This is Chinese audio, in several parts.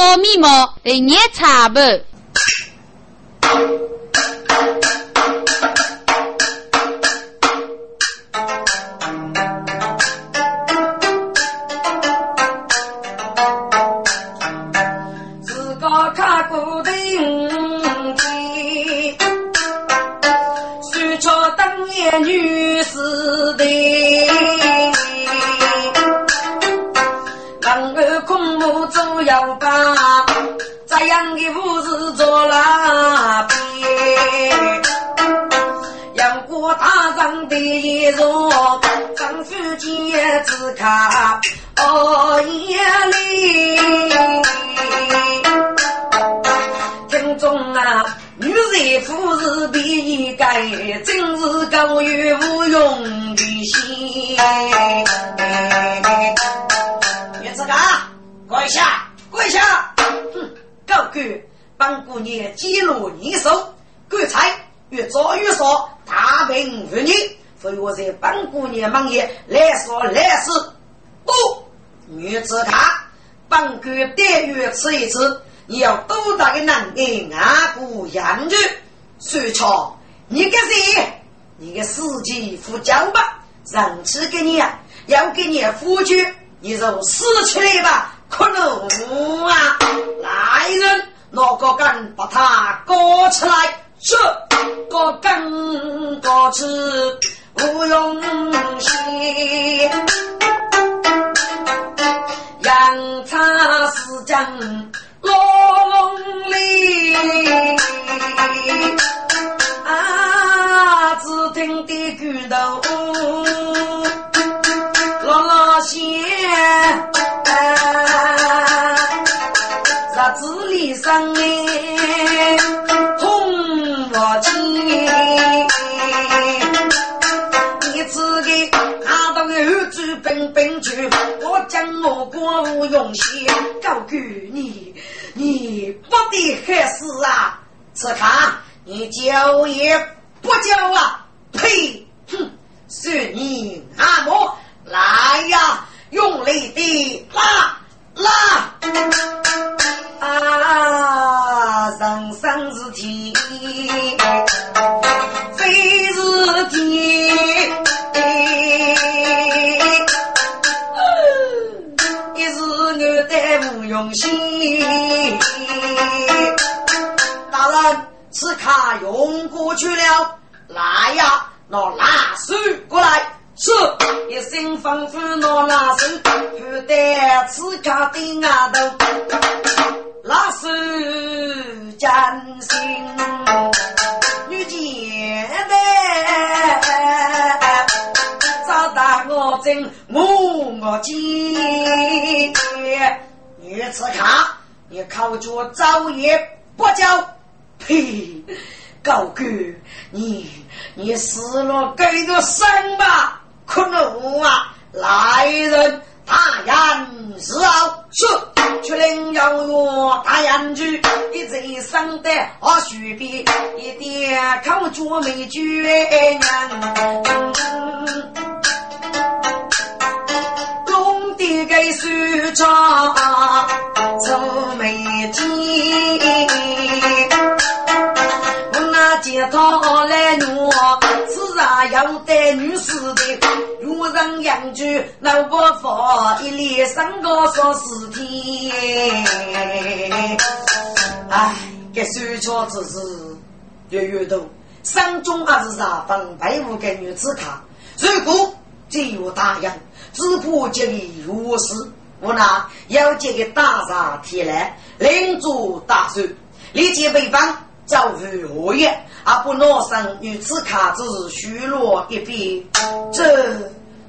烧米毛来捏茶不？他哦眼里，听众啊，女人夫是比一个，真是高于无用的心。女子家，跪下，跪下！哼，高官帮姑娘记录你手，棺材越早越少，大病妇女。所以我在本姑娘忙也来说来事，不女子卡本官待遇吃一次，你要多大的能力啊？不养着，水桥，你个谁？你个司机副教吧，上次给你啊，要给你夫君，你就死去了吧？可能啊，来人，拿个杆把他割起来，是割根割起。不用谢，杨叉是将。你叫也不叫啊！呸！哼！算你阿嬷来呀，用力的拉拉啊！人生是天，非是天。用心，大人，此卡用过去了，来呀，拿蜡水过来。是，一声吩咐拿蜡水，不得此卡的牙头，蜡水真心，女简单，找到我真我我急。女子卡，你靠着早也不交，呸！高哥，你你死了给个生吧！可怒啊！来人，大人是好是，确定要我大人去，一贼生的啊许边，一点靠着没绝娘。一个手掌皱眉间，我那街头来弄，自然要带女士的，有人养猪，老伯父一连三个说四天。哎，这手镯只是月月多，山中还是啥分配五个女子卡，如果只有大洋。只怕这里如是，我那要这个大杀天来，领主大寿，立即北方遭遇恶业，而不拿上女子卡子虚落一边。这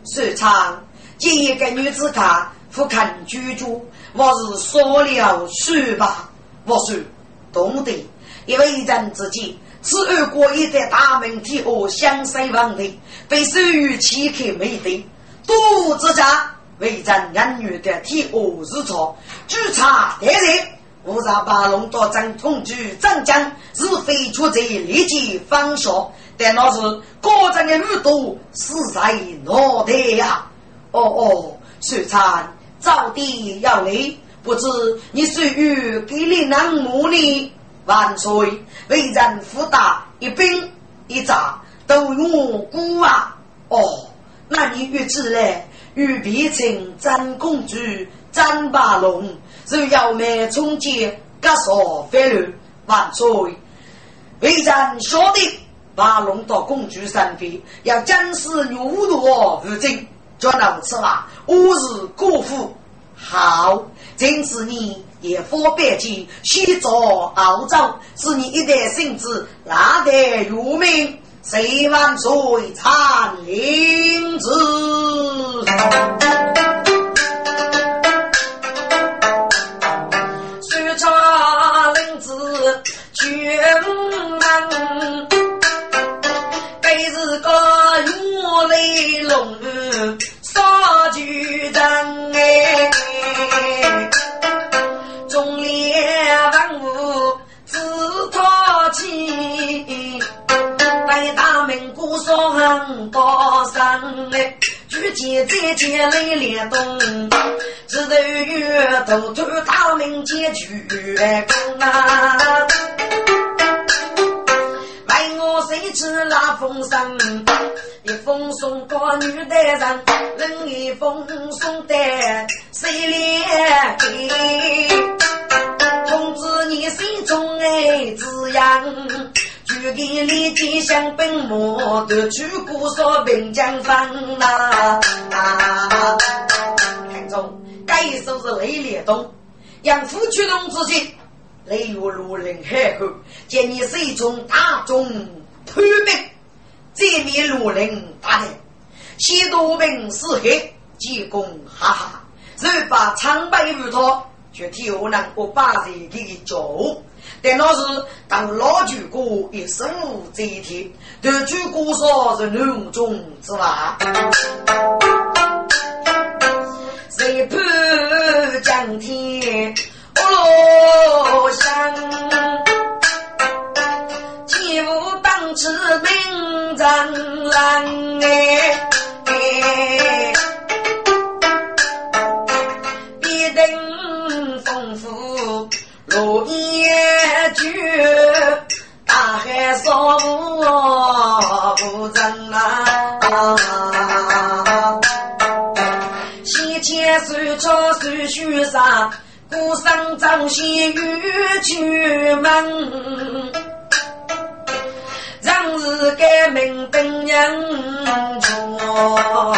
说唱，这一个女子卡不看居住，我是说了算吧。我说懂得，因为人之间，此二国一在大门体和相生王的，被授予岂可没得。都之家为咱人女的替我日错，举察得人，我让八龙到正统局镇江，是非出贼立即放下。但那是个人的耳朵死在脑袋呀！哦哦，虽然早地要来，不知你谁与给你南母呢？万岁！为人福大，一兵一扎都用孤啊！哦，那你预知嘞？与必请张公主、张八龙，是要灭冲击，各所飞流。万岁！为人晓得，把龙到公主身边，要将士入罗如今，就如此吧。吾日国父好，今次你也方便去西走澳洲，是你一代圣子，难得入名。谁万岁参领旨？杀巨人哎，中列万物自他起。在大明古上高山嘞，举剑再见雷连东，只头月头头大明剑举功啊！谁知那风声？一封送过女的人，另一封送的谁连给？通知你心中的滋养。举给李金香本末，得去古说并江风呐。看中，该一首是雷烈东，养父驱动之际，雷月如人海口，见你是一种大众叛兵，这面路人大人，西多兵是黑，济公哈哈，若把长白乌托，却替我能我把人给救。但那是当老举国一生这一天，得举国说是浓中之外，谁怕江天我想，战狼哎。少不争啊！先前手抄手续上，古上张先欲去门，当日改名本人错，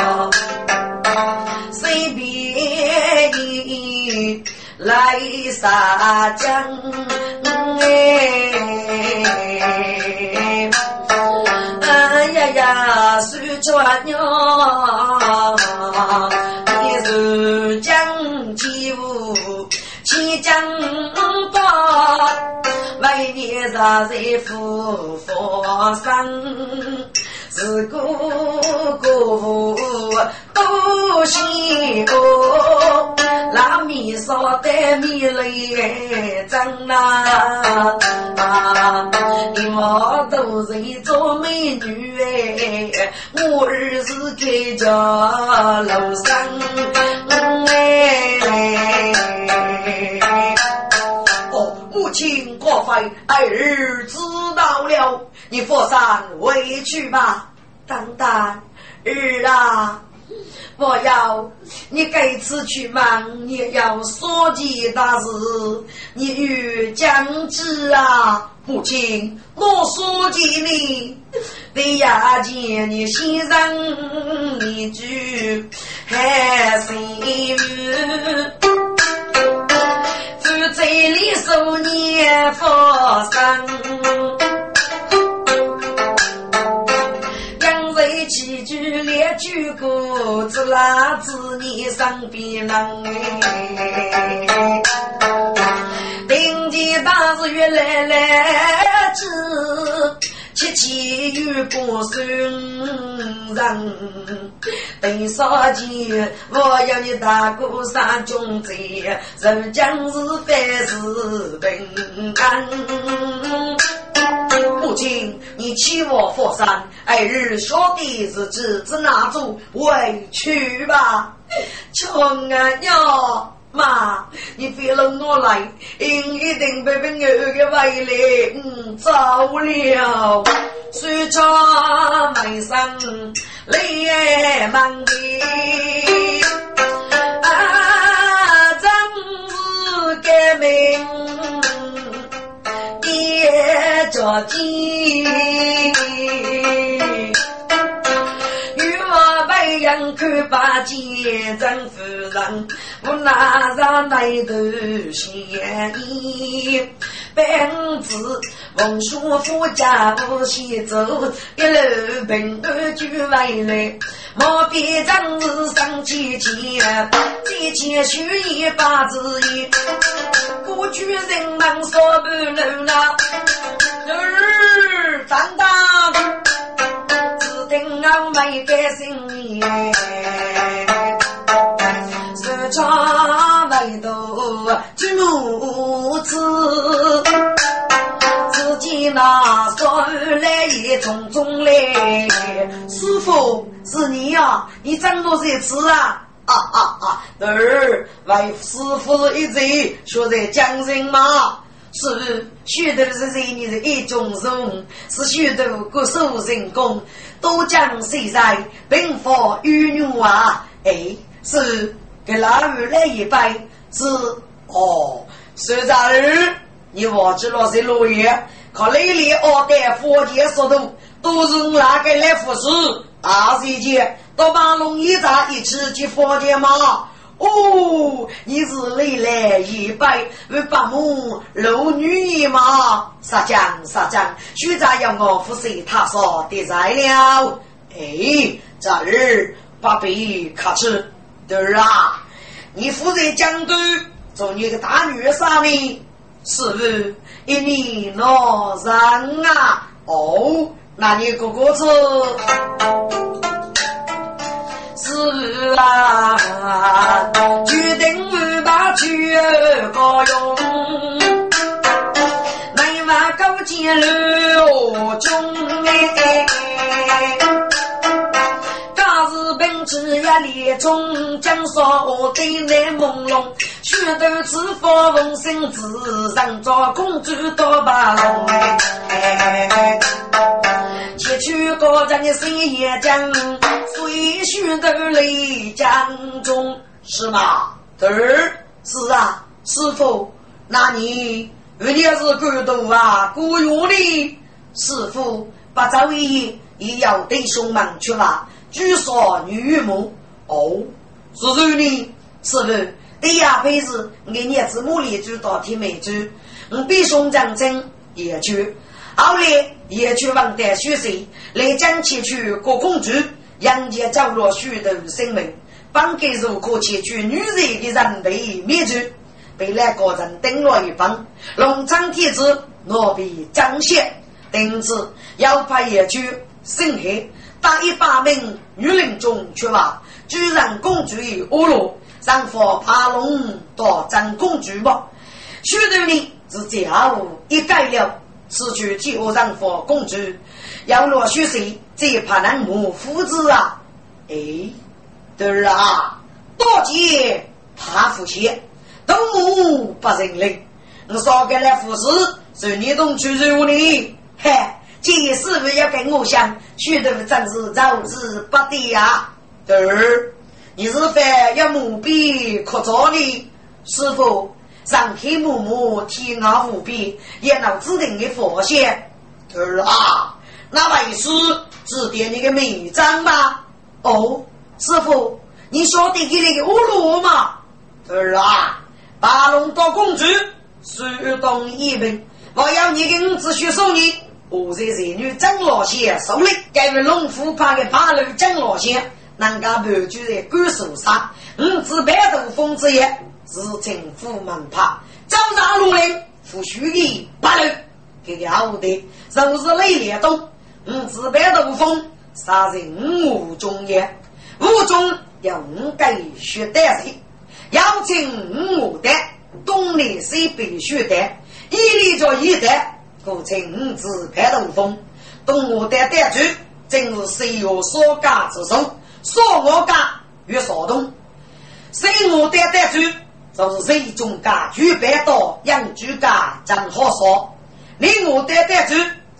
随便你来撒江哎。呀呀，苏川娘，你是将起舞，起将把，为你杀在府房上，是哥哥都辛苦，拉米烧的米来蒸呐，你们都是做美女哎，我儿子开家楼上亲过分，儿知道了，你佛山回去吧，等等儿啊。我要你这次去忙，也要说几大事。你欲将之啊，母亲，我说几你，得呀见你先生一句还是负责里数年发生。几句两句歌，只拉子你身边人哎。顶天大日月来来去，七七与过生人。等少见，我要你大哥上军贼，人将是凡事平安。母亲，你欺我佛山，二日小弟日子只拿住回去吧。穷啊哟，妈，你别让我来，一定被被我给为了，嗯，走了。水茶眉生泪满地，啊，真是革命也着急。人看八见真夫人，我拿上来头嫌疑。本子文书夫家不先走，一路平安就回来。莫比正是上几钱，几钱许一八字一。过去人们说不路那，儿长大。我没改心意，独举母子，自己那说来也匆匆来。师傅是你呀？你怎么在此啊？啊啊啊！儿为师傅一嘴，学在江人嘛。是许多是人你的一种人，是许多各手人工。都将谁在兵法与女啊？哎，是给老二来一杯，是哦。孙大儿，你忘记了是落叶，靠雷里二代佛前说的，都是哪个来服侍？二十节到马龙一站一起去佛前吗？哦，你是历来一拜为八母露女吗？杀将杀将，徐家要我服侍他说的材料。哎，这儿八辈卡吃对儿啊！你负责江都做你个大女婿呢？是不？一年老人啊！哦，那你哥哥子。是啊，决定不把酒高用，内外勾结六中哎。本职压力中，江少我对来朦胧，许多次发风声自上找公主多把龙哎。前去高家的深夜江。水须都泪江中，是吗？儿是啊，师傅，那你人家是孤独啊，孤勇的师傅，把这位也要对兄们去了。据说女母哦，是谁呢？师傅，对呀，非是俺娘子母里就到天美珠，我比兄长真也去，后来也去问得学习，来将前去过公主。杨家走落许多生命，本该如可窃取女人的人被灭绝，被那个人登了一方。龙昌天子若被张显，定子要派一去审黑，打一百名女人中去吧，居然公主于恶落，让佛爬龙夺张公主吧。许多人是家务一改了，此去替我让佛公主。要落血谁？只怕那母夫子啊！哎，对儿啊，多见怕夫妻，都母不认领。我少给来服侍，是你懂去如你？嘿，这是不要跟我想？许多真是早日不得呀！对儿，你是非要母笔刻着的？师傅，上天母母天老无边，也能指定你佛仙。对儿啊！那位师指点你个名章吗？哦，师傅，你晓得给那个乌罗吗？儿啊，八龙岛公主，苏东一门，我要你给五子学送你。我在这女张老仙手里，该为龙虎派的八路张老仙，人家盘踞在官手上，五子白头风之夜，是称虎门派，招上龙陵，扶虚的八路，给了我的，都是雷烈东。五自白头风，杀人五中也。五中要五改血胆谁？要请五五的东南西北血胆，一立着一代，故称五自白头风。东吴代代主，正是西岳所家之首，所我家与少东。西吴代代主，就是水中家举白刀，养猪家真好说。你我得得住，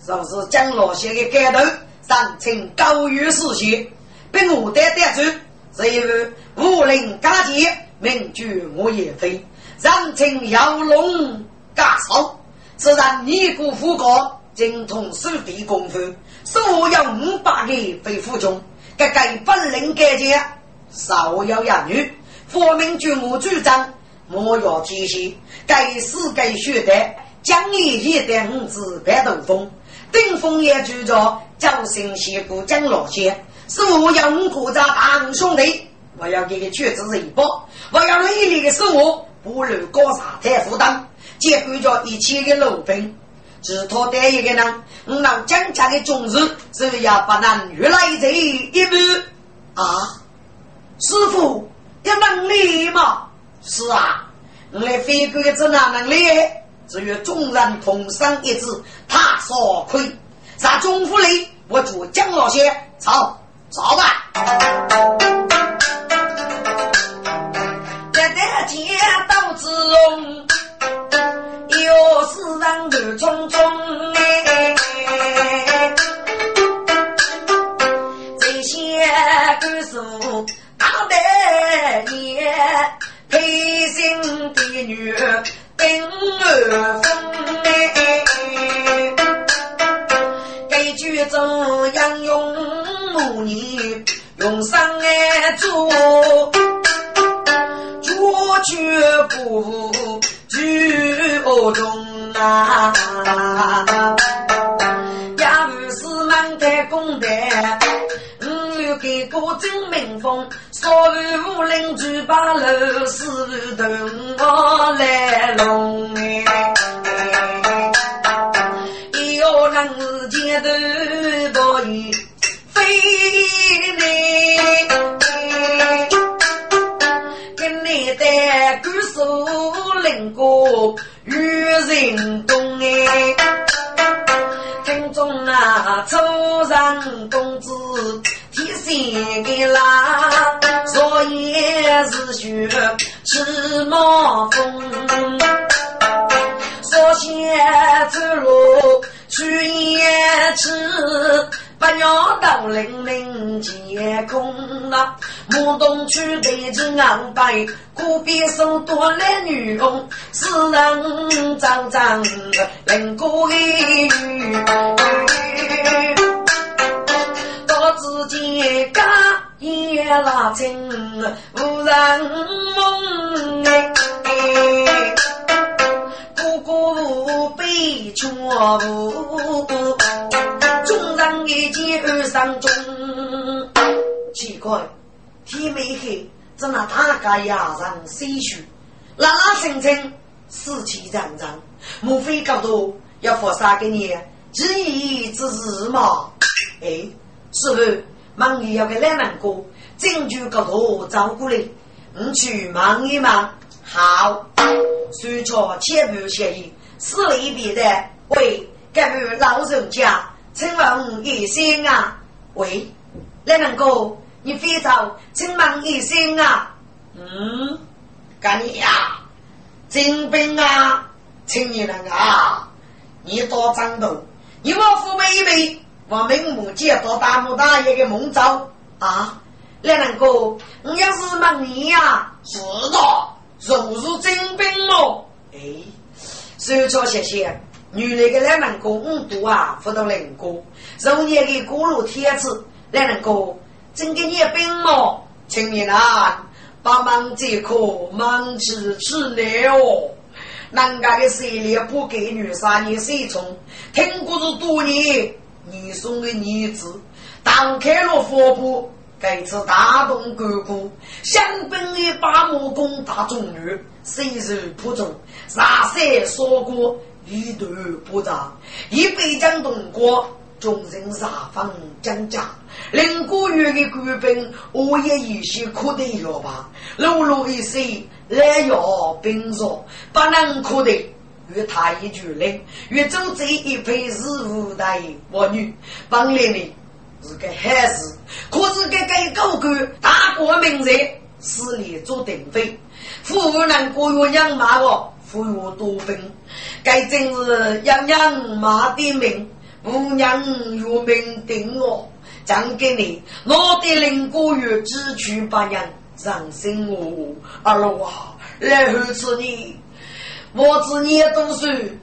就是江老先的盖头，上称高于世界，并我得得住，是因为武林家杰，名居我也非，上称妖龙家少。自然你古富高，精通手地功夫，手有五百个飞虎中，个个本领干杰，少有养女，佛名君我主张。莫要提携，该死该学的，奖励一代五子白头风，顶峰也住着招生西谷江老仙，是我要五国家大兄弟，我要给个绝子一包，我要累累的生活，不如高山太负担，结果着一切的路兵，只托得一个人，我让江家的种子，只要不能越来这一步啊，师傅有能力吗？是啊，我来飞过一只哪能力？只有众人同生一致，他所亏。在中府里，我祝江老先走走吧。在大街道之中，有世人乱匆匆哎，这些歌手打得也。黑心的女兵儿风哎，该句中央用母女用上爱做，绝不惧恶中啊，也不是满开公的。给个真民风，所有武林举把楼，四头我来龙哎，有人街头不一飞来，跟你的歌手领过与人动哎，听众啊，初上公子。天给啦，昨夜是雪，起毛风。说些走路去夜吃，不要到零零皆空呐。莫东区对着昂白，古边手多来女工，世人张张人过雨。自己家也拉近，无人梦哎，哥哥悲却无，众人一见二上中。奇怪，天没黑，怎那大家呀上谁去？拉拉声声，死气攘攘，莫非搞到要佛杀给你？只一之日嘛？哎。是不？忙里要给两人过，证据高头找过来，你去忙一忙。好，说错千步协议，是里边的。喂，各位老人家，请问一声啊？喂，两人哥，你非常请问一声啊？嗯，干你呀？金兵啊，请你那个啊，你多张头，你我父辈一辈。我明目见到大木大爷的梦兆啊！两人哥，你要是问你呀，是的，如是真兵哦。哎，说错谢谢。女那个两人哥五度啊，不到零个。肉年的锅炉铁子，两人哥真给你兵哦，请你啊，帮忙解渴忙吃吃了哦。南家的势力不给女杀你谁从？听故事多年。你送的女子打开了佛布，该次大动干戈，想本的把木攻打中女，身受不中，杀山说过一断不长，一杯将东过，众人杀方将家，领过月的官兵，我也有些苦得了吧？碌碌一声来要兵弱，不能可得。与他一句令，与周这一配是五代我女，本来呢是个汉子，可是个个高官大国名人，势力做定妃，夫人过月娘骂我，富我多病，该正是养娘妈的命，无娘有命定我，讲给你，我的灵过月只取八娘，伤心我，二老啊，来后此你，我知你也懂事，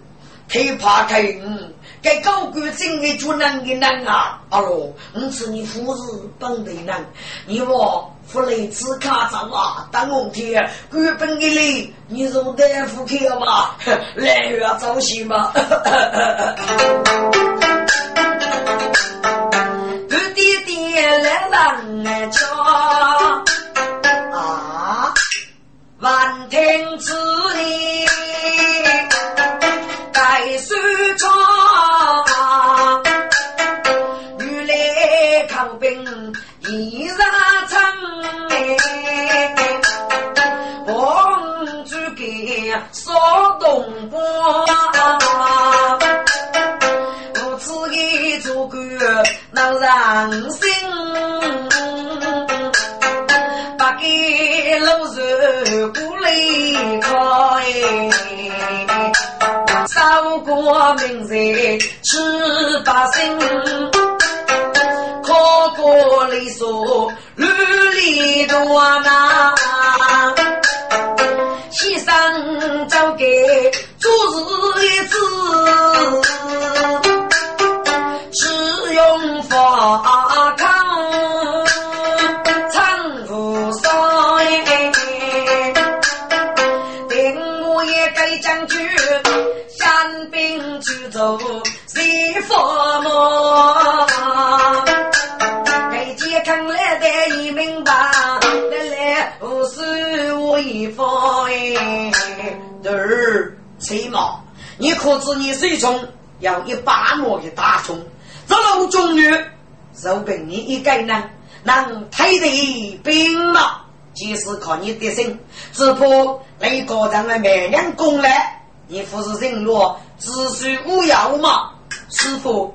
害怕开嗯。该高官真的就难的难啊！阿罗，我是你夫子本的难，你我夫来此卡上啊！当红天，官本的你，你从大夫去了吗？来月早些嘛！干爹爹来让俺瞧啊！万天子东坡，如此一做官能让心，不给老人过来开，少过名财吃百姓，考过里说履历多难。一生交给做事一子，只用法康参夫帅，定我也该将军，山兵去走谁父母？一方。儿，崔毛，你可知你手中要一把磨的大葱？这老中女，就凭你一个人能推得兵马，即使靠你的心，只怕那个人的美人攻来，你不是人落，只需无药吗？师傅，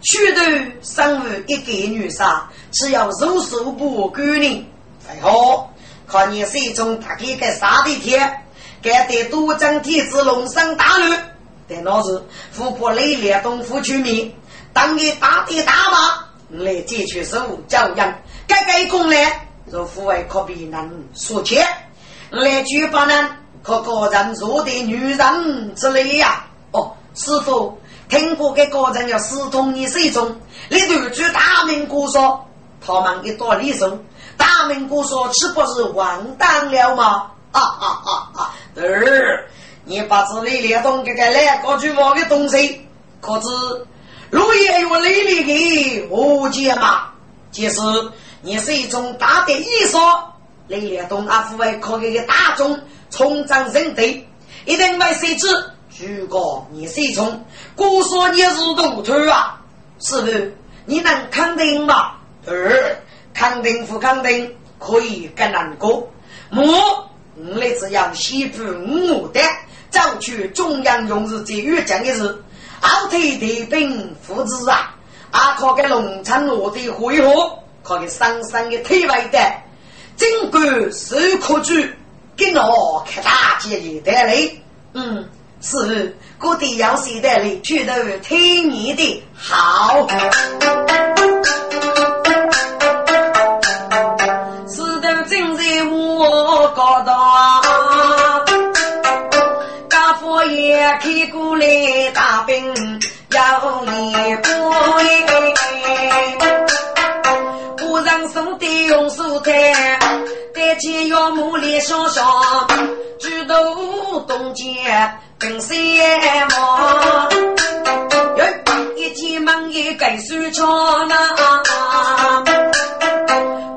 许多生于一个女杀，只要肉手不干净，最好看你手中大概个啥的天。该得多张体子龙生大乱，但那是富婆累烈东府取名，当你大爹大妈来解决事务教养，该该功来，若父爱可比能说切，来举办呢，可个人做的女人之类呀。哦，师傅，听过个个人要私通你手中，你对住大明姑说，他们一多礼数，大明姑说岂不是完蛋了吗？哈哈哈！哈儿，你把这里连东这个来过去挖的东西，可知路也有雷厉的何解吗？其实你是一种大的艺术，雷连东阿父为可给个大众充当人对，一定会设置。如果你是一种，姑说你是独头啊，是不？你能肯定吗？儿，肯定不肯定，可以更难过。我。我来只要西部五的，争取中央用日最越讲的是，后退的兵父子啊，阿靠给农村落的汇合，靠给上山的退位的，尽管受苦主，给我开大节的带来，嗯，是各地要谁带来，觉得听你的好。开过来大兵要一归，古人送的用手台，带起要木里上上，举头东街跟山望，一进门一盖手枪呐，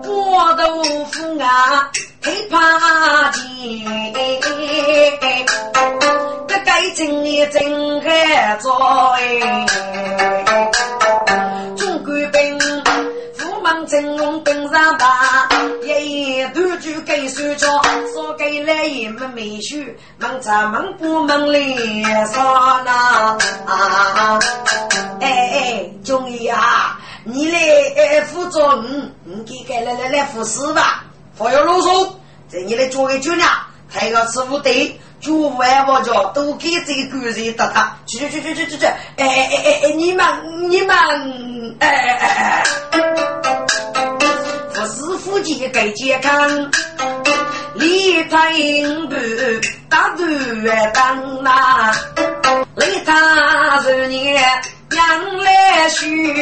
我豆腐啊。害怕该真也真害在。中国兵，虎门真龙登上吧，一言断句给说着，说给来也没没说，忙着忙不忙里上呐。哎哎，中医啊，你来辅助我，你给来来来服侍吧。不要啰嗦，在你的作为酒呢，还要吃不对，酒完我叫都给这个人打他，去去去去去去去，哎哎哎哎，你们你们，哎哎哎哎，不是夫妻该健康，离他应不打断当呐，离他十年养来许，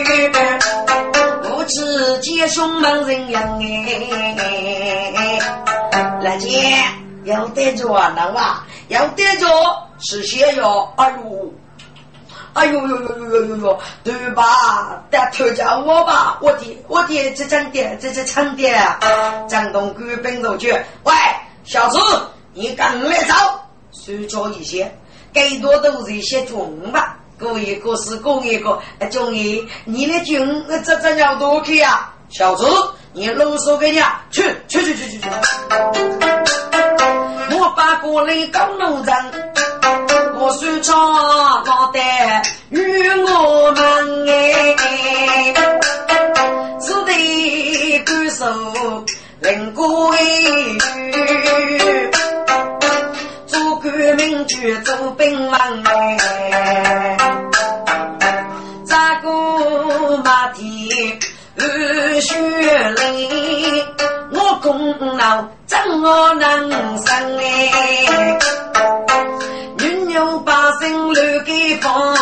我只见兄门人样哎。来姐，要得着啊，那哇，要得着是些哟，哎呦，哎呦呦呦呦呦呦呦，对吧？得投叫我吧，我的我的这张的这这长的，张东官本入去，喂，小子，你赶来走，睡着一些，该多都是一些中吧，过一个是过一个，中医，你的军这这要多去呀，小子。你啰嗦给你啊！去去去去去去！我把过来搞农人，我说唱老的与我们哎，只得感受人过做革命去做兵王哎，劳怎么能生哎？女牛把心留给方，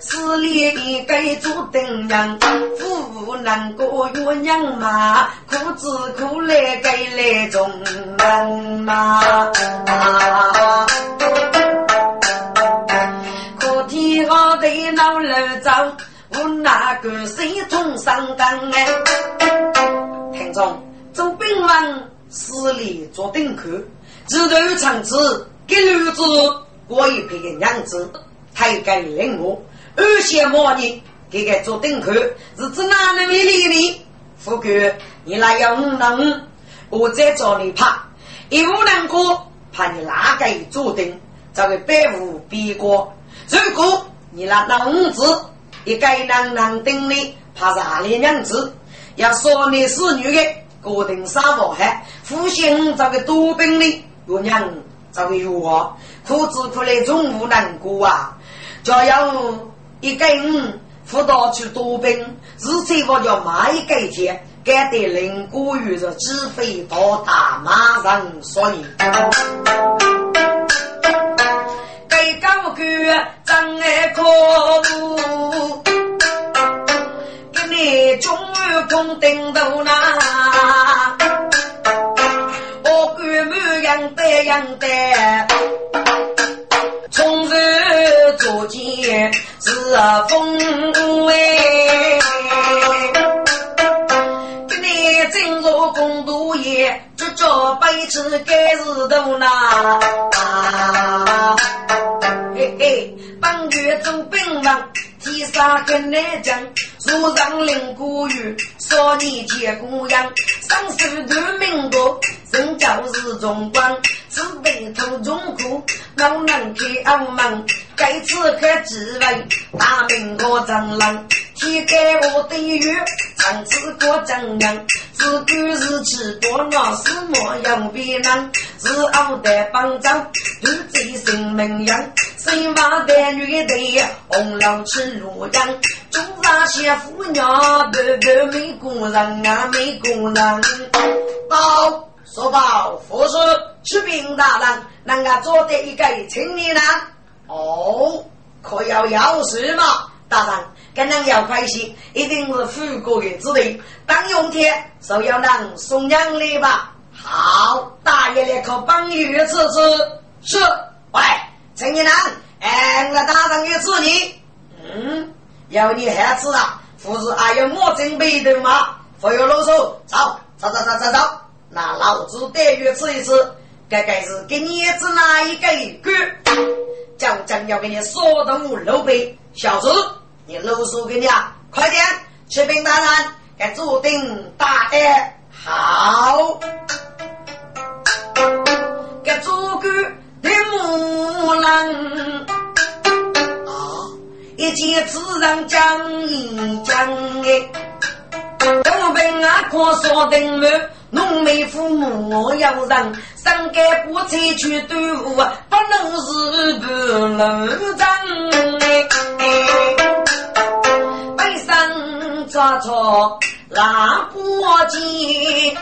死里一个做定人，夫难过月娘嘛，苦子苦来给来中人嘛。可天我得闹路走。我那个谁从上岗哎？听众，做兵王死里做丁口，直头长子给儿子过一辈的娘子，太敢领我，二些毛呢？给个做丁口，日子哪能为理你？富贵，你那要五能，我在找你怕，一无能过，怕你哪个做丁，这个百无必过。如果你那那五子。一个男男丁的，怕是阿里娘子，要说你是女的，固定沙漠海，父亲这个多兵的，我娘这个有啊，苦子苦来终无难过啊，就要一个人辅导去多兵，日最我叫买一个钱，该得领过于是指挥到大马上说你。给高官张爱可不，你中午空顶头呐，我官满样的样的，从日做见是风哎。公都爷，这这辈子该是头呐！嘿嘿，本月做兵王，天上跟来讲，树上领古语，少年见姑娘，上书读民国，人教是中官，只被土中苦，老能开昂门，该此可自问，大明国长郎。你给我的月，长子过正娘，自古是吃多老是莫养别人，是后代帮长，独自生名扬，生娃的女的红楼吃洛阳，中上些妇娘，白白美姑人啊美姑人，报说报，父是启禀大人，能够做得一个青年人，哦，可要要事吗，大人？跟人要关系，一定是富国的子弟。当用天，就要能送养礼吧。好，大爷来口帮玉吃吃。是，喂，陈一郎，哎，我大人也吃你。嗯，要你孩子啊？不是还有我准备的吗？不要啰嗦，走，走走走走走，那老子带月吃一吃。该该是给你子哪一个哥？就将要给你说动六倍，小子。你啰嗦给你啊！快点，启禀大人，给注定大的好，给做个的木兰啊！一见自然讲一讲哎，都凭啊可说定了，农民父母我要让，上干部采取队伍，不能是不能长。背上抓着拉簸箕，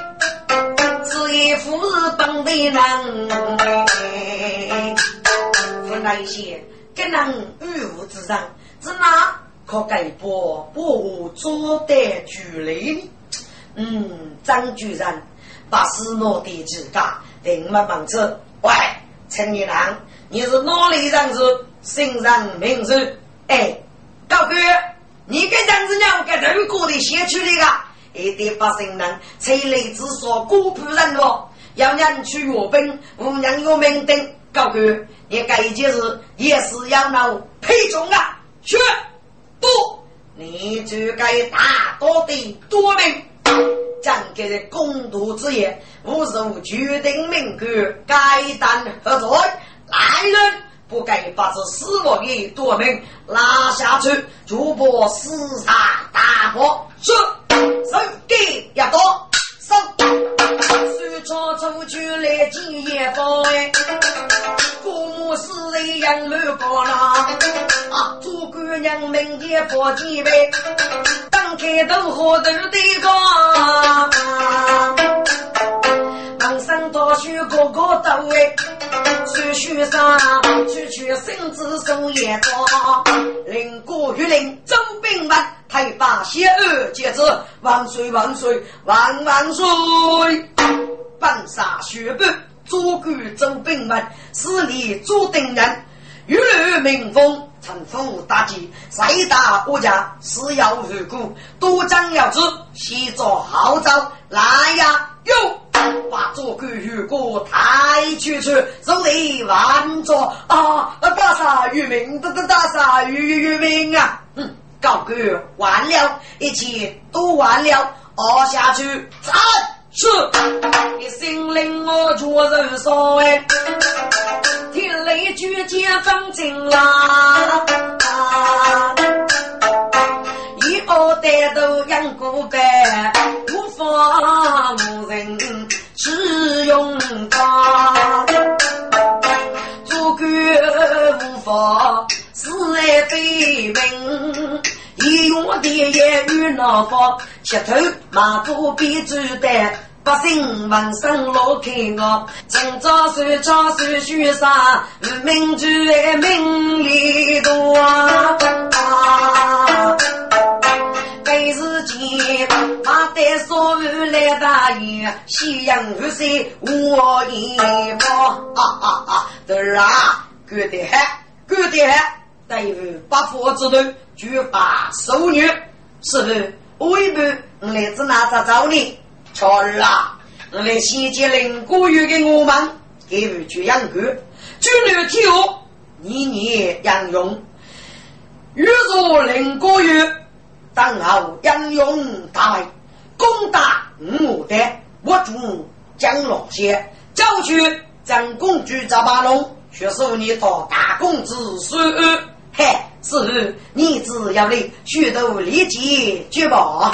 是一副本的人。那些更能雨雾之上，只那可改播不做得距离。嗯，张居然把斯诺的指甲定了棒子。喂，陈一郎，你是哪里人士？姓上名字？哎，高哥，你跟张子娘跟头过的先去那个，一定把姓人催泪之说古朴人哦。要让去阅兵，无娘有名灯。高哥，你该一件事也是要闹配重啊！去，多，你就该大多的多名。讲给的公道之言，无受决定命格，该当何罪？来人，不该把这死亡的夺命拉下去，就把厮杀大破。是，手给要多，手。手抄出去来几夜风哎，父母死人养儿高啦，啊，做官娘们也发几辈。开都好都得高，大树个个都哎，树树上处处生子送烟花，林过玉林周兵们，太把邪恶节制，万岁万岁万万岁！半杀血本，左管周兵们，势力左定人，玉律民风。臣服大计，谁打国家是要入股，多张要子，先做号召，来呀！哟，把左官如果太去去，手里万座啊！大厦于民，大大大杀于于民啊！嗯，高官完了，一切都完了，熬下去，战！是，你心灵我做人少哎，听雷举剑放进啦，一二带头养过白，无法无人使用它，做官无法是爱非命。一用的言语闹发，切头马祖比主担，百姓闻声老开我，今朝手抄手续上，民主的名利多啊！每日见马带所有来大爷，夕阳如水我一方啊啊啊！得啊，good 的很，good 的很。对于八佛之徒，举法受虐，是不？为不？我来自哪吒找你？巧儿啊！我来先接领过月的我们，给予去养狗，军略体务，年年养用。遇若领过月，当后养用大位，攻打五代，我主江龙县，郊区张公主赵八龙，却是你到大公子孙。嘿，是你只要你许多立即举报，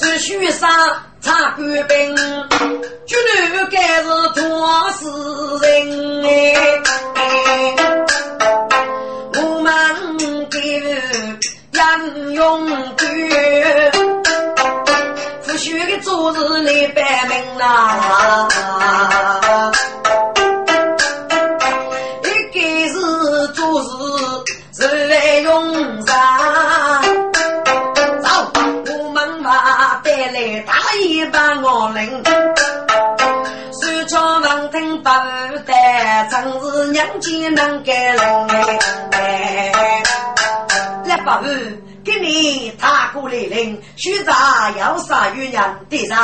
是许上查官兵，绝对该是做事人哎。做事来办明呐。用上，走，我们马带来大一把我领，手敲门听不得，真是娘家能干人哎！来把子给你踏过来领，学长要杀女人，得在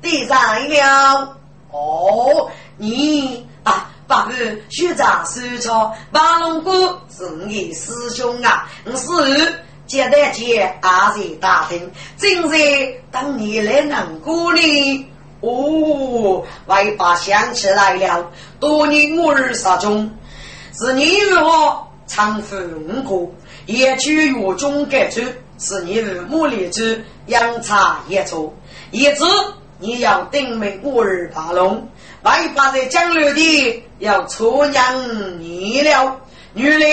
得在了。哦，你啊。八日学长收操，八龙哥是你师兄啊！我是接待姐阿在打听，正在等你来能过呢。哦，外爸想起来了，多年我儿杀中，是你与我常分过，也去月中改走，是你与茉莉子阳差也错。一直你要定名五儿大龙，外八在江流的要出娘你了，女的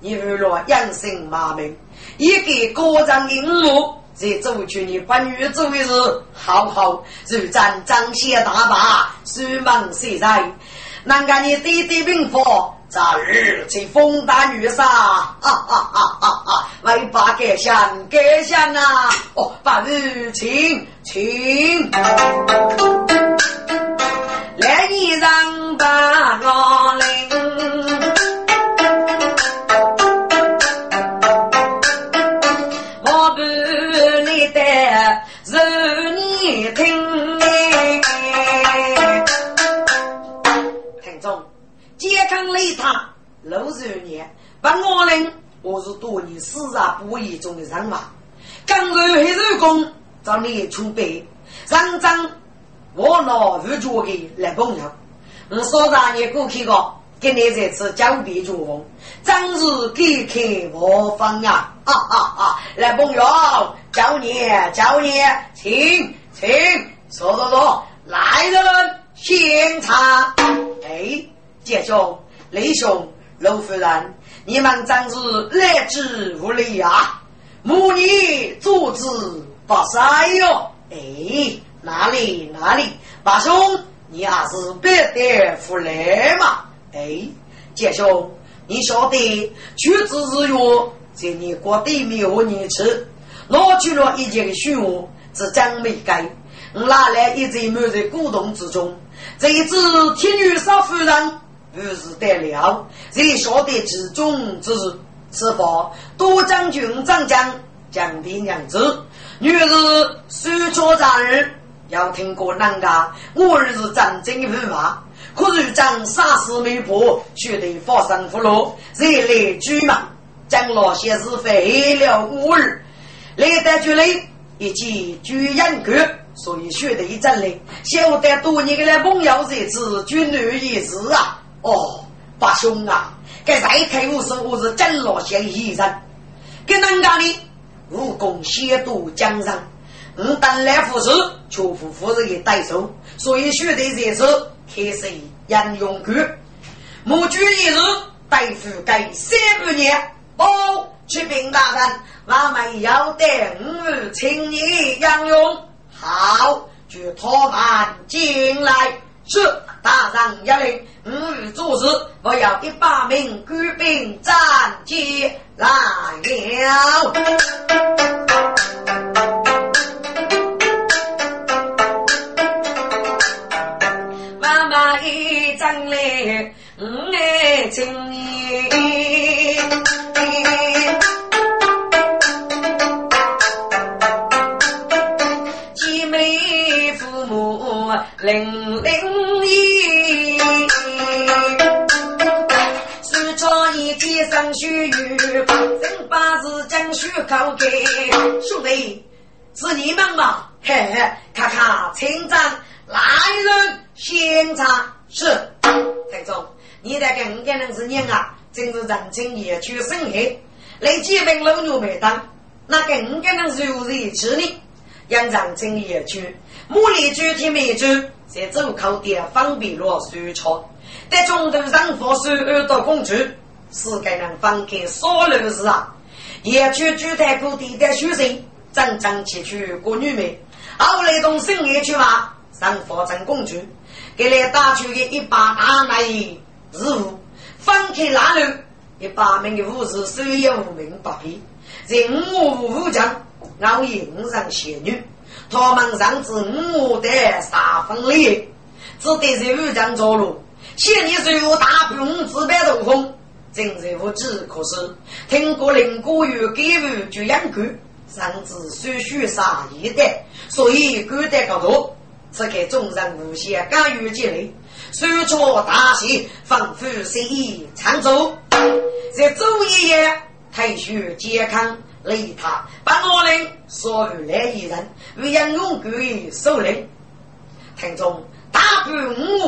你娱乐养生马命，一个歌唱的五在走去你把女走的是好好如咱张显大把，书忙谁在？难干你弟弟兵法。早日起风大雨沙，啊啊啊啊啊！为把盖香盖香啊！哦，把日晴晴，来一让把我是多年死而不义中的人马，刚柔黑手工找你出备，认真我老不觉的来朋友，我说让你过去个，跟你这次交臂作风，真是给开我方呀！啊啊啊！来朋友，叫你叫你，请请，说说说，来人现场，哎。杰兄、雷兄、陆夫人，你们真是来之无礼啊！母女阻止不杀哟！哎，哪里哪里，八兄，你还是别得福来嘛！哎，杰兄，你晓得取之日月在你国地没有你吃，拿去了一件虚物，是真没该。我拿来一直埋在古董之中，这一只天女少夫人。不是得了，谁晓得其中之事？是否多将军长将将的娘子？女儿苏绰长儿要听过哪个？我儿是战争的驸马，可是将杀死媒婆，须得发生俘虏，谁来举嘛？将那些是废了我儿，来得就来，一起举杨格，所以学得一阵来，晓得多年的来朋友这次军旅一事啊！哦，八兄啊，该再开武师，我是真罗县医人，跟人家的武功险渡江上，我当来服侍，却服夫人的代手，所以学得这次开始杨勇举，母举一日代夫该三百年。哦，启禀大人，我们要等五请你杨勇，好，就他们进来。是大人要令，吾做事，我要一百名官兵站起来了。妈妈一张脸，五爱情年。零零天上学语，真把是讲学考给兄弟，是你们吗？嘿嘿，看看村长来人现场是台中，你得跟五个人是娘啊，真是人情也去生黑，来几瓶老牛没当，那跟五个人是有人吃呢，让人情也去。木里具体没住，在走口店方便落水车，在中途上佛水耳朵公主，是该能放开所有事啊！也去聚泰古地的学生，真正去去过女美，后来同生也去嘛，上佛成公主，给来打去的一把大来日务，放开拉路，一百名的武士手也无名不平，人物武将，熬夜五人仙女。他们上至五的三分里，只得在武将着陆。现你随我大兵自摆斗风，正在无止。可是听过林国玉给予就养狗，上至手续杀一代，所以狗得高多。此刻众人无限甘于积累，手抄大戏，仿佛随意唱奏。在昼夜太虚健康。雷他把我领所有来一人为杨勇举首领，听众大不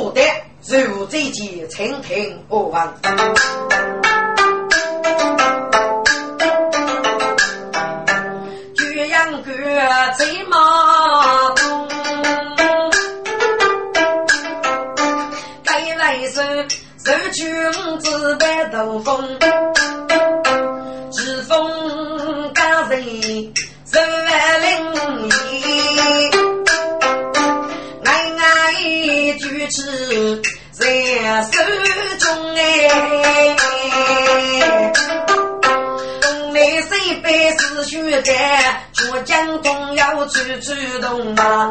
我的，如醉件蜻蜓恶王。岳阳哥贼马东，该来是守军子白头风。在手中哎，内心百思血干，却将痛要处处动啊。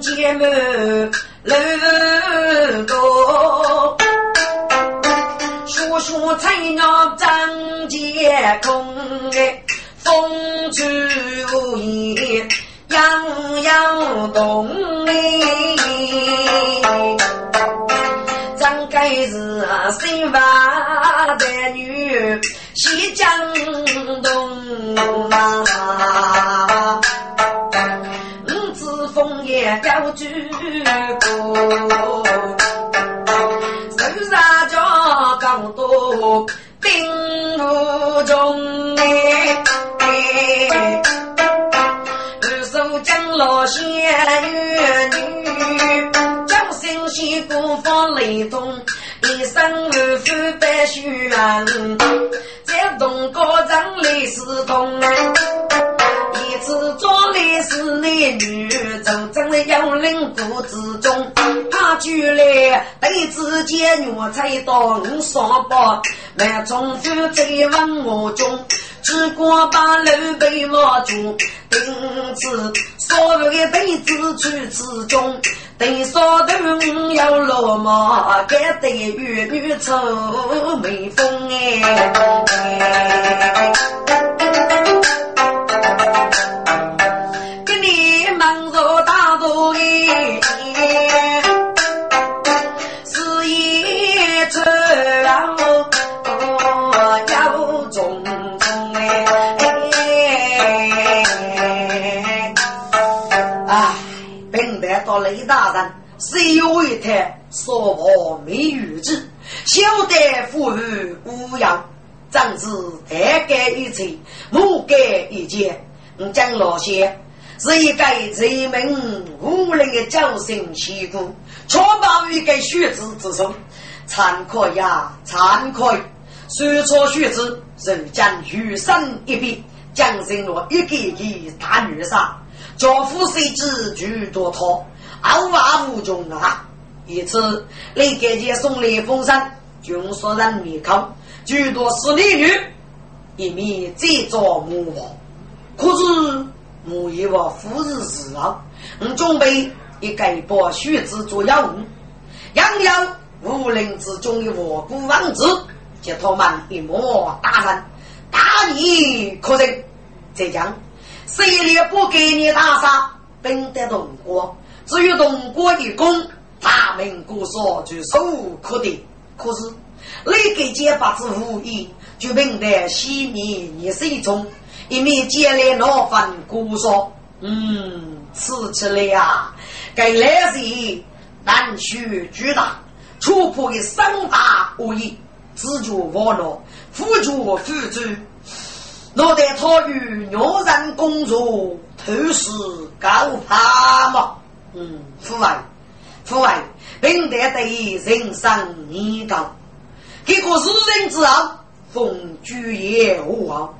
姐妹乐多，叔叔菜鸟张杰空哎，风吹，样样动哎，张盖是新娃的女，西江东啊。高举过，手上叫高多兵无中哎，老仙女，将神仙孤芳雷中，一生二夫百须安，在东高长泪似痛一次做的是男女，真正的幽灵谷之中，他居来对自己虐菜刀五双把，满重复追问我中，只管把路被我住，因此所有的对子去之中，对少头有落寞，该对玉女愁眉峰哎。谁为他说话没语之？小得富裕无恙，长子太改一切，母改一件。我讲老些，是一个人民无能的侥幸习惯，确保一个学子之手，惭愧呀，惭愧！说错学子，人将余生一别，将成了一个一个大女杀，家父谁知居多套。傲华无穷啊！一次，李家杰送来封山，军所人面孔，诸多是美女，一面再造木房。可是木一娃夫日事啊，我准备一个把须子做药物，养养武林之中的我孤王子，叫他们一模打人，打你可人，这样谁也不给你打杀，本得动过。至于东郭的功，大明国说就手无可得。可是那个结发之无意，就明得西面也是一种，一面接来那份国说，嗯，吃起来呀，该来是难学巨大，突破的三大无疑，自觉网络，辅助辅助，若得他与牛人工作，都是高攀嘛。嗯，父爱，父爱，并得对人生年高，结果世人之后，风居也无望。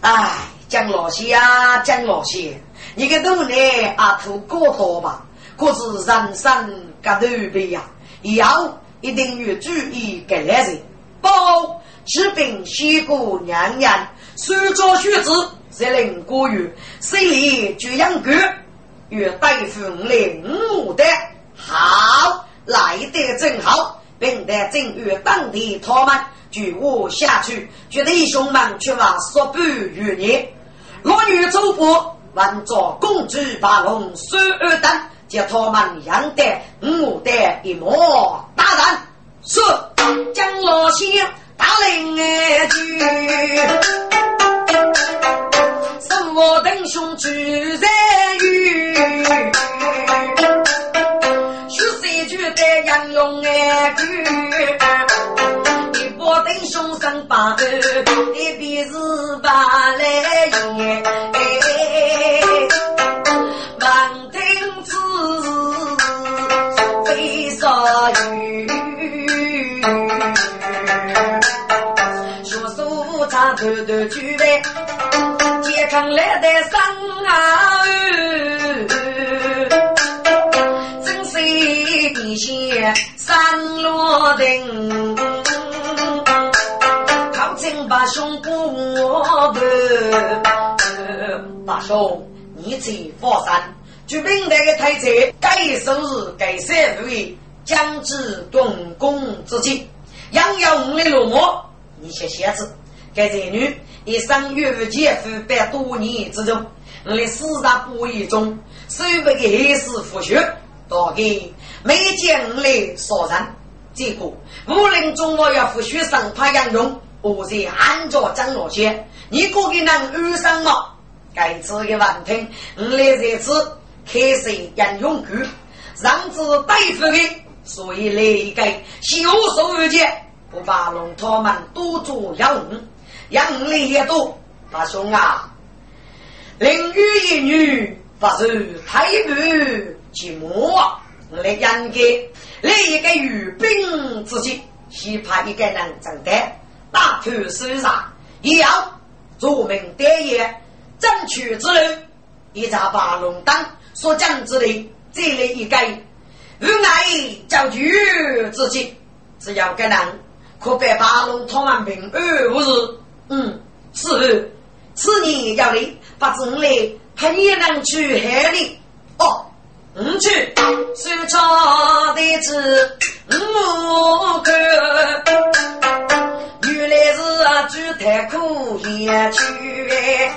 哎，江老师啊，江老师，你个努力啊，图过多吧？可是人生格头悲呀，以后一定要注意个来人，包治病西姑娘娘，苏州学子，在林国语，水里就养狗。与对付领五的好来得正好，并得正与当地他们举我下去，觉得兄们却话说不与你。落女走过，闻着公主把龙收二等，叫他们养得五的一模大人是将老仙打领而去。我等兄聚在雨，句，一波等兄生把二，一边是把来言，万听之。雨。学书唱头头举杯，健康来得生啊！地下三罗定，靠近把兄过不？大兄，你在佛山，举兵那个太子，该收拾该收拾，将至动工之际，养有五的落寞。一些写字，该才女一生与姐夫百多年之中，我的四大不义中，所有的黑事腐朽，大概每见我的杀人。结果武林中我要腐朽生怕杨勇，我在安着张罗些，你可给能遇上吗？该次的问听，我来这次开始杨勇去，让之对付的，所以来一个小手而见。不怕龙他们多做养养力也多。大兄啊，林雨一女不是太不寂寞，来应该来一个御兵之计，希怕一个人承担大头手上，一样做明德业，争取之路，一扎把龙当所讲之的这类一个无爱教具之计，只要个人。可别八路他们平安无事。嗯，是。此年要来，不知来还也能去海里。哦，嗯去。手抄的字，我看。原来是啊，朱太苦也去。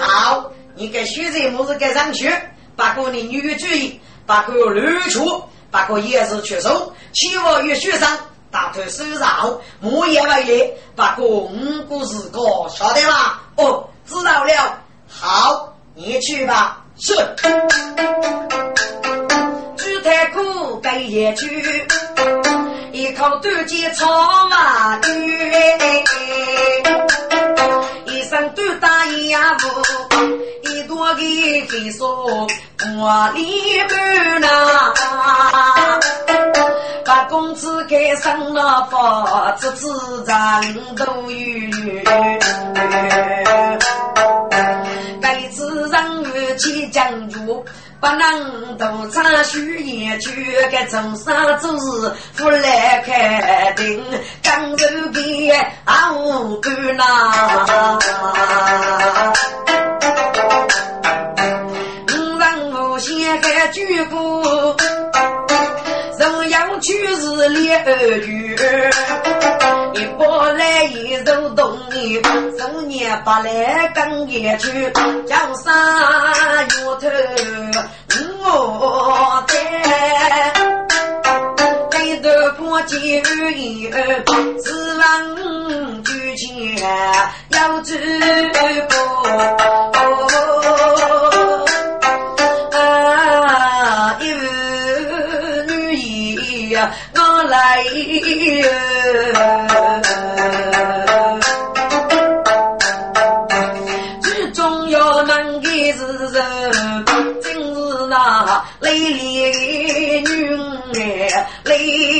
好，你给学生么子给上去？把过你女主意，把过绿处，把过也是缺手，期望与学生。大腿手上，木叶为例，把公故事个晓得吗？哦，知道了。好，你去吧。是。朱太苦该也去，一口断剑草马女，一身断大牙布，一朵的黑松我里边呐。把公子给上了房，子自然都有。起将主，不能独唱虚言去。该从上做事，不来开定，刚柔给阿五干呐。五人无限还举步。去是烈儿女，一波来一手动你，十年八来更也去，江山摇头我担，背头过几日儿，指望举钱要知过。我来，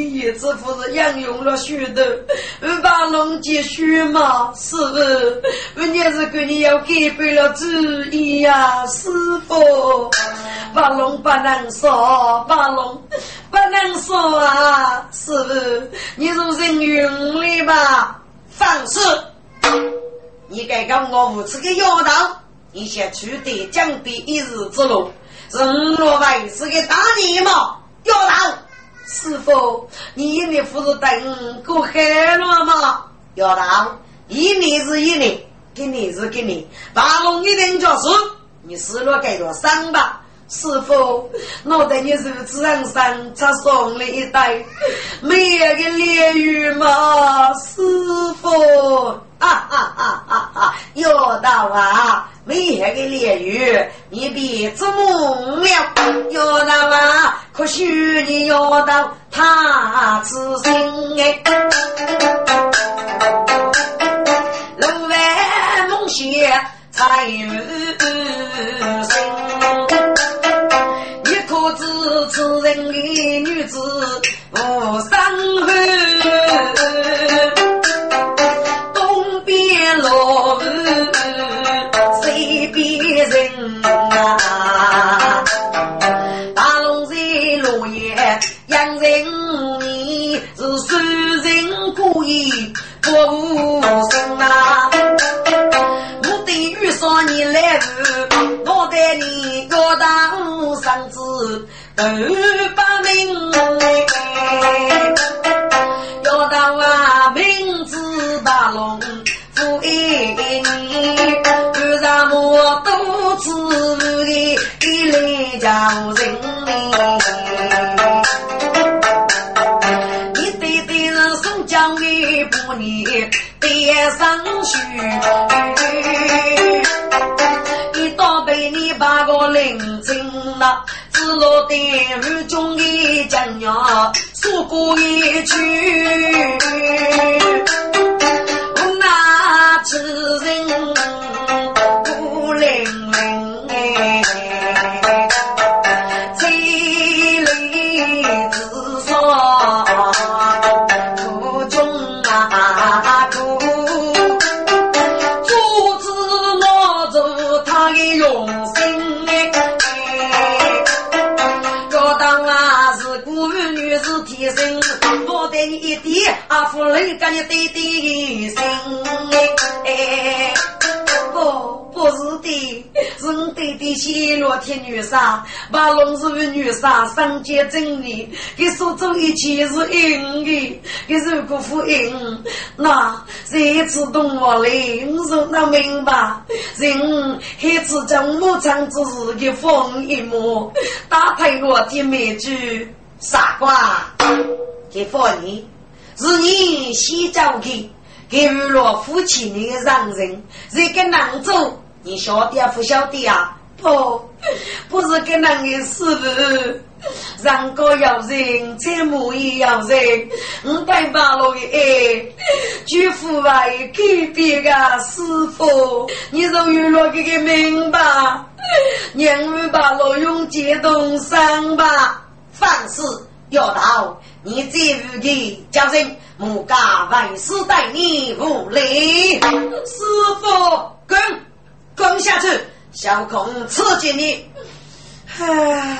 你一直不是养用了许多，二把龙继续吗？师傅，我也是跟你要改变了主意呀，师傅。把龙不能杀，把龙不能杀啊！师傅，你如人云里吧？放肆！你该跟我无耻的妖道，你先取得江边一日之路，是五罗外是个大逆吗？要道，师傅，你一年不是等过海了吗？要道，一年是一年，给你是给你，把龙一定就是你死了给了伤吧？师傅，我在你如此人生，才送了一对美个鲢鱼吗？师傅，啊啊啊啊啊！要到啊，没那个炼狱，你别做梦了。要到啊，可许你要到他此心哎。路外梦想才有知此人的女子。我弟弟谢罗天女杀，把龙氏的女杀上街真理，给所做一切是应的，给如果不应，那这次动我来，我说那明白，人孩子将牧场之日的风一幕，搭配我的美句，傻瓜，给放你，是你先找的。给娱乐夫妻的让人，这个男主，你晓得不晓得啊？不，不是跟那个师傅，人高要人，车模也要人，五百八路的哎，举夫啊，给别个师傅，你从娱乐给个明白，两万八路用接动上吧，凡事要到。你这日的叫人木家万事待你无礼，师傅滚滚下去，小孔刺激你。啊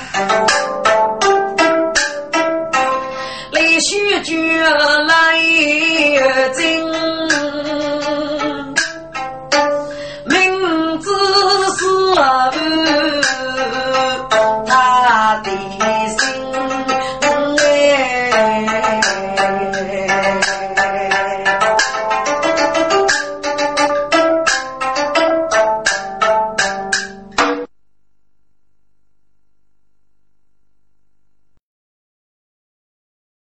李旭君来也明知是他的